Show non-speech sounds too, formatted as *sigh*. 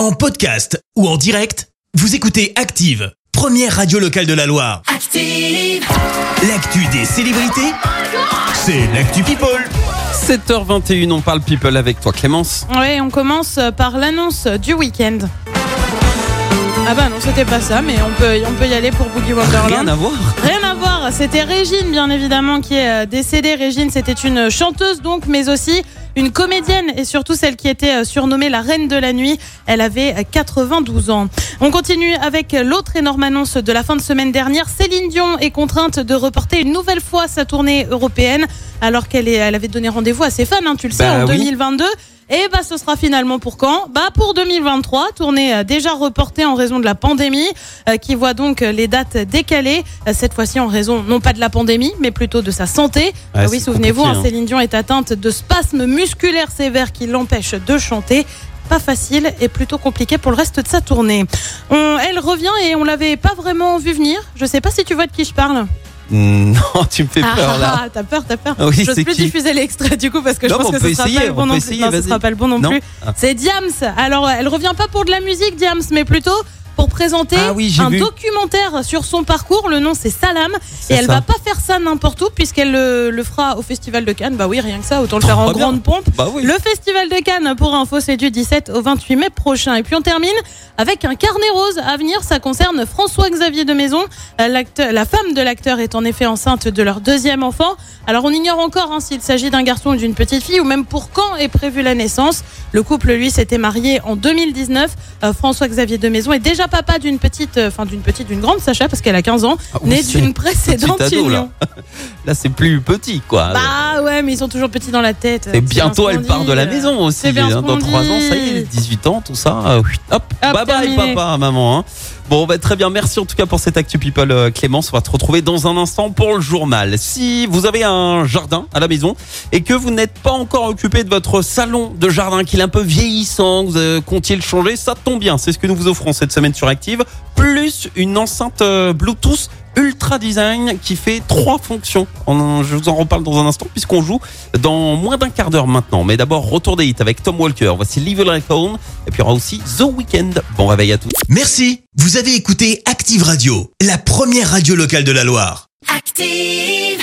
En podcast ou en direct, vous écoutez Active, première radio locale de la Loire. Active. L'actu des célébrités, c'est l'actu People. 7h21, on parle people avec toi Clémence. Ouais, on commence par l'annonce du week-end. Ah bah non, c'était pas ça, mais on peut, on peut y aller pour Boogie Wonderland. Rien à voir. Rien à voir, c'était Régine bien évidemment qui est euh, décédée. Régine c'était une chanteuse donc, mais aussi une comédienne et surtout celle qui était euh, surnommée la reine de la nuit. Elle avait euh, 92 ans. On continue avec l'autre énorme annonce de la fin de semaine dernière. Céline Dion est contrainte de reporter une nouvelle fois sa tournée européenne alors qu'elle elle avait donné rendez-vous à ses fans, hein, tu le sais, Bah en oui. 2022. Et bah ce sera finalement pour quand? Bah pour 2023, tournée euh, déjà reportée en raison de la pandémie, euh, qui voit donc euh, les dates décalées. Euh, Cette fois-ci en raison non pas de la pandémie, mais plutôt de sa santé. Ouais, Ah oui, souvenez-vous, hein, hein. Céline Dion est atteinte de spasmes musculaires sévères qui l'empêchent de chanter. Pas facile et plutôt compliqué pour le reste de sa tournée. On- elle revient et on l'avait pas vraiment vu venir. Je sais pas si tu vois de qui je parle. Mm, *laughs* Non, tu me fais peur là. Ah, t'as peur, t'as peur. Ah oui, J'ose c'est plus qui diffuser l'extrait du coup parce que Non, je pense que ce sera essayer, bon non essayer, Non, ce sera pas le bon non, Non plus. Ah. C'est Diams. Alors, elle revient pas pour de la musique, Diams, mais plutôt pour présenter Ah oui, un vu. documentaire sur son parcours. Le nom, c'est Salam. Et elle ça. va pas faire ça n'importe où puisqu'elle le, le fera au Festival de Cannes. Bah oui, rien que ça, autant le faire en bien. grande pompe. Bah oui. Le Festival de Cannes, pour info, c'est du 17 au 28 mai prochain. Et puis on termine avec un carnet rose à venir. Ça concerne François-Xavier de Maison. Euh, La femme de l'acteur est en effet enceinte de leur deuxième enfant. Alors on ignore encore hein, s'il s'agit d'un garçon ou d'une petite fille ou même pour quand est prévue la naissance. Le couple, lui, s'était marié en 2019. Euh, François-Xavier de Maison est déjà papa d'une petite, euh, enfin d'une petite, d'une grande Sacha parce qu'elle a 15 ans, Ah née d'une précédente ado, là. union. *laughs* Là, c'est plus petit quoi. Bah ouais, mais ils sont toujours petits dans la tête. Et C'est bien bientôt, elle part de la euh. maison aussi. c'est bien hein. Dans qu'on 3 ans, ça y est, 18 ans, tout ça. euh. Hop, Hop, bye bye papa, maman. hein. Bon, bah, très bien. Merci en tout cas pour cette Actu People, euh, Clémence. On va te retrouver dans un instant pour le journal. Si vous avez un jardin à la maison et que vous n'êtes pas encore occupé de votre salon de jardin, qu'il est un peu vieillissant, que vous euh, comptiez le changer, ça tombe bien. C'est ce que nous vous offrons cette semaine sur Active. Plus une enceinte euh, Bluetooth Ultra Design qui fait trois fonctions. On- je vous en reparle dans un instant puisqu'on joue dans moins d'un quart d'heure maintenant. Mais d'abord, retour des hits avec Tom Walker. Voici Live Like Home. Et puis il y aura aussi The Weeknd. Bon réveil à tous. Merci, vous avez écouté Active Radio, la première radio locale de la Loire. Active.